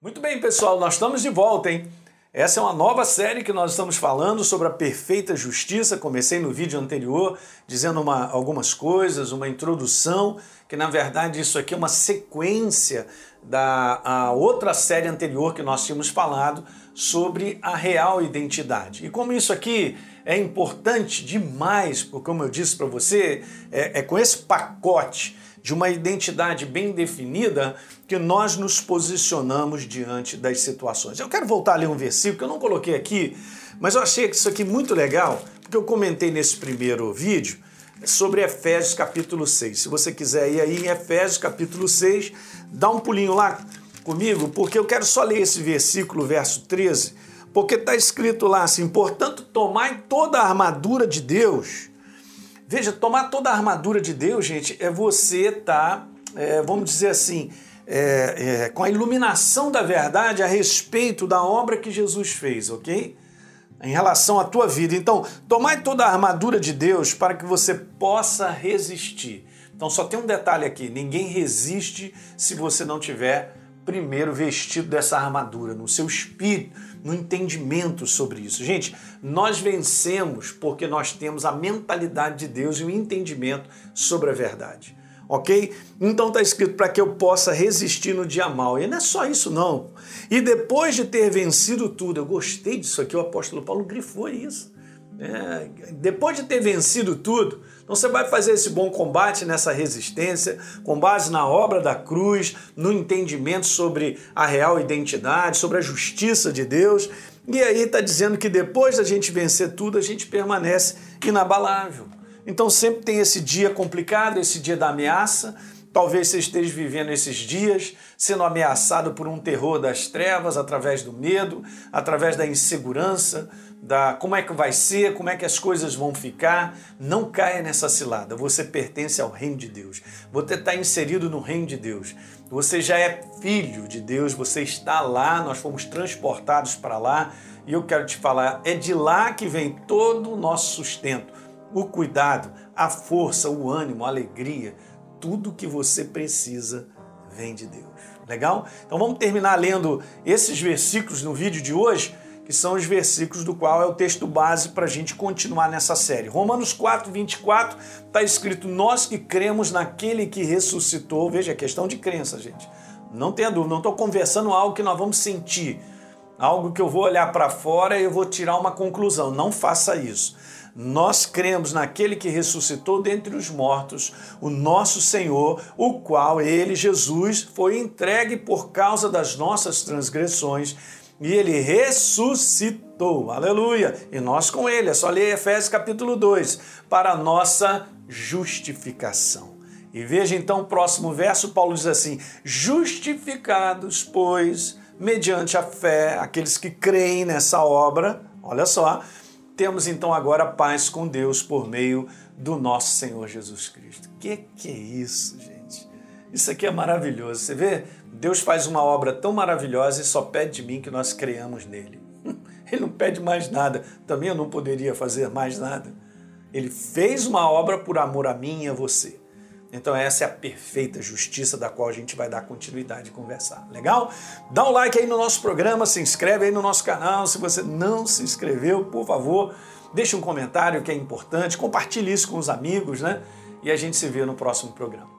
Muito bem, pessoal, nós estamos de volta, hein? Essa é uma nova série que nós estamos falando sobre a perfeita justiça. Comecei no vídeo anterior dizendo uma, algumas coisas, uma introdução, que na verdade isso aqui é uma sequência da outra série anterior que nós tínhamos falado sobre a real identidade. E como isso aqui é importante demais, porque como eu disse para você, é, é com esse pacote de uma identidade bem definida que nós nos posicionamos diante das situações. Eu quero voltar a ler um versículo que eu não coloquei aqui, mas eu achei isso aqui muito legal, porque eu comentei nesse primeiro vídeo sobre Efésios capítulo 6. Se você quiser ir aí em Efésios capítulo 6, dá um pulinho lá comigo, porque eu quero só ler esse versículo, verso 13, porque está escrito lá assim: portanto, tomai toda a armadura de Deus Veja, tomar toda a armadura de Deus, gente, é você estar, tá, é, vamos dizer assim, é, é, com a iluminação da verdade a respeito da obra que Jesus fez, ok? Em relação à tua vida. Então, tomai toda a armadura de Deus para que você possa resistir. Então, só tem um detalhe aqui: ninguém resiste se você não tiver primeiro vestido dessa armadura, no seu espírito, no entendimento sobre isso. Gente, nós vencemos porque nós temos a mentalidade de Deus e o entendimento sobre a verdade. Ok? Então está escrito para que eu possa resistir no dia mal. E não é só isso, não. E depois de ter vencido tudo, eu gostei disso aqui, o apóstolo Paulo grifou isso. É, depois de ter vencido tudo, então você vai fazer esse bom combate nessa resistência, com base na obra da cruz, no entendimento sobre a real identidade, sobre a justiça de Deus. E aí está dizendo que depois da gente vencer tudo, a gente permanece inabalável. Então sempre tem esse dia complicado, esse dia da ameaça. Talvez você esteja vivendo esses dias sendo ameaçado por um terror das trevas, através do medo, através da insegurança, da como é que vai ser, como é que as coisas vão ficar. Não caia nessa cilada. Você pertence ao reino de Deus. Você está inserido no reino de Deus. Você já é filho de Deus, você está lá, nós fomos transportados para lá. E eu quero te falar, é de lá que vem todo o nosso sustento, o cuidado, a força, o ânimo, a alegria, tudo que você precisa vem de Deus. Legal? Então vamos terminar lendo esses versículos no vídeo de hoje que são os versículos do qual é o texto base para a gente continuar nessa série. Romanos 4, 24, está escrito: Nós que cremos naquele que ressuscitou. Veja, é questão de crença, gente. Não tenha dúvida, não estou conversando algo que nós vamos sentir, algo que eu vou olhar para fora e eu vou tirar uma conclusão. Não faça isso. Nós cremos naquele que ressuscitou dentre os mortos, o nosso Senhor, o qual ele, Jesus, foi entregue por causa das nossas transgressões e ele ressuscitou. Aleluia! E nós com ele. É só ler Efésios capítulo 2 para a nossa justificação. E veja então o próximo verso, Paulo diz assim: justificados, pois, mediante a fé, aqueles que creem nessa obra, olha só, temos então agora paz com Deus por meio do nosso Senhor Jesus Cristo. Que que é isso, gente? Isso aqui é maravilhoso. Você vê? Deus faz uma obra tão maravilhosa e só pede de mim que nós creamos nele. Ele não pede mais nada. Também eu não poderia fazer mais nada. Ele fez uma obra por amor a mim e a você. Então essa é a perfeita justiça da qual a gente vai dar continuidade e conversar. Legal? Dá um like aí no nosso programa, se inscreve aí no nosso canal. Se você não se inscreveu, por favor, deixe um comentário que é importante, compartilhe isso com os amigos, né? E a gente se vê no próximo programa.